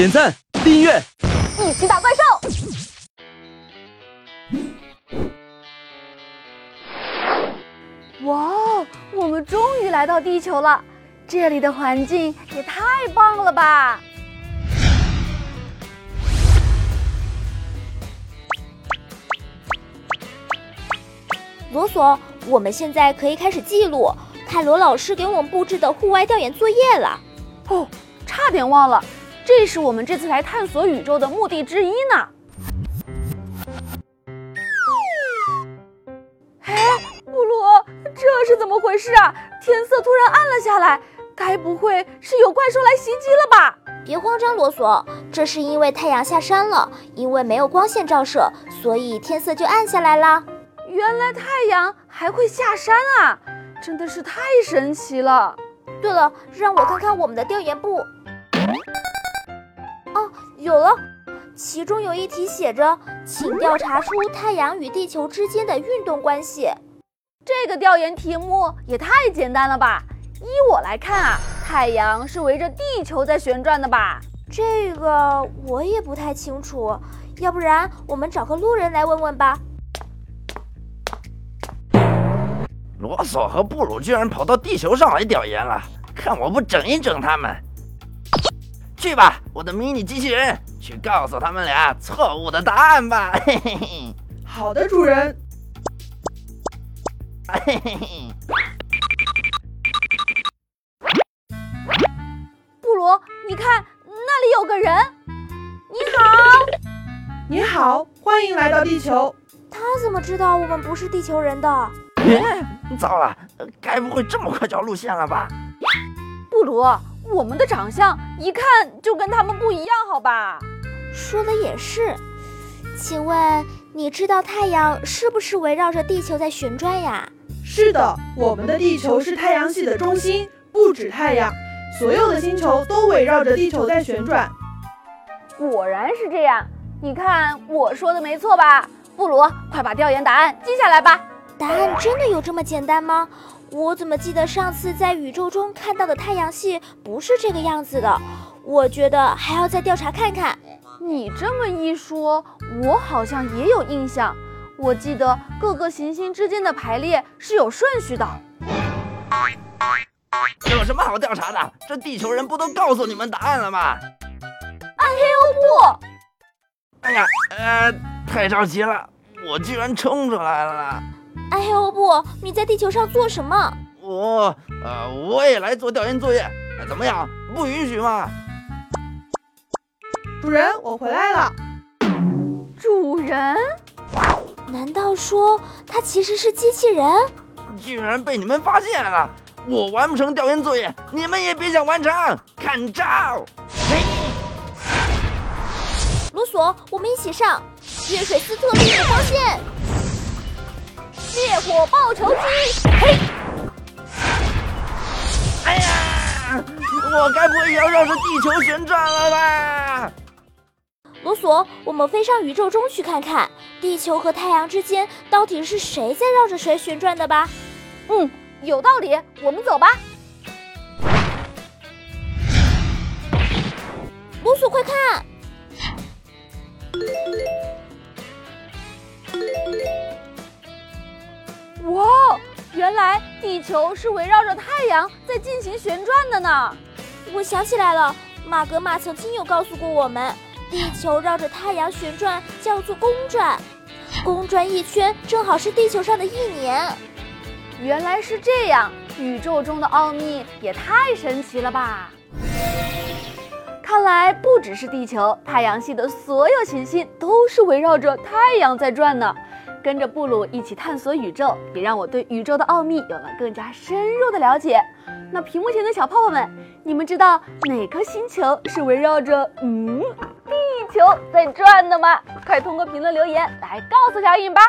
点赞、订阅，一起打怪兽！哇哦，我们终于来到地球了，这里的环境也太棒了吧！罗索，我们现在可以开始记录泰罗老师给我们布置的户外调研作业了。哦，差点忘了，这是我们这次来探索宇宙的目的之一呢。哎，布鲁，这是怎么回事啊？天色突然暗了下来，该不会是有怪兽来袭击了吧？别慌张，罗索，这是因为太阳下山了，因为没有光线照射，所以天色就暗下来了。原来太阳还会下山啊！真的是太神奇了。对了，让我看看我们的调研簿。有了，其中有一题写着，请调查出太阳与地球之间的运动关系。这个调研题目也太简单了吧？依我来看啊，太阳是围着地球在旋转的吧？这个我也不太清楚，要不然我们找个路人来问问吧。罗索和布鲁居然跑到地球上来调研了，看我不整一整他们！去吧，我的迷你机器人，去告诉他们俩错误的答案吧！嘿嘿嘿。好的，主人。嘿嘿嘿。布鲁，你看那里有个人。你好。你好，欢迎来到地球。他怎么知道我们不是地球人的？糟了，该不会这么快就要露馅了吧？布鲁，我们的长相一看就跟他们不一样，好吧？说的也是。请问你知道太阳是不是围绕着地球在旋转呀？是的，我们的地球是太阳系的中心，不止太阳，所有的星球都围绕着地球在旋转。果然是这样，你看我说的没错吧？布鲁，快把调研答案记下来吧。答案真的有这么简单吗？我怎么记得上次在宇宙中看到的太阳系不是这个样子的？我觉得还要再调查看看。你这么一说，我好像也有印象。我记得各个行星之间的排列是有顺序的。有什么好调查的？这地球人不都告诉你们答案了吗？暗黑欧布！哎呀，呃，太着急了，我居然冲出来了。暗黑欧布，你在地球上做什么？我，呃，我也来做调研作业，怎么样？不允许吗？主人，我回来了。主人？难道说他其实是机器人？居然被你们发现了！我完不成调研作业，你们也别想完成！看招！嘿，罗索，我们一起上月水斯特利的光线。烈火爆球机，嘿！哎呀，我该不会也要绕着地球旋转了吧？罗索，我们飞上宇宙中去看看，地球和太阳之间到底是谁在绕着谁旋转的吧？嗯，有道理，我们走吧。原来地球是围绕着太阳在进行旋转的呢！我想起来了，马格玛曾经有告诉过我们，地球绕着太阳旋转叫做公转，公转一圈正好是地球上的一年。原来是这样，宇宙中的奥秘也太神奇了吧！看来不只是地球，太阳系的所有行星都是围绕着太阳在转呢。跟着布鲁一起探索宇宙，也让我对宇宙的奥秘有了更加深入的了解。那屏幕前的小泡泡们，你们知道哪颗星球是围绕着嗯地球在转的吗？快通过评论留言来告诉小影吧。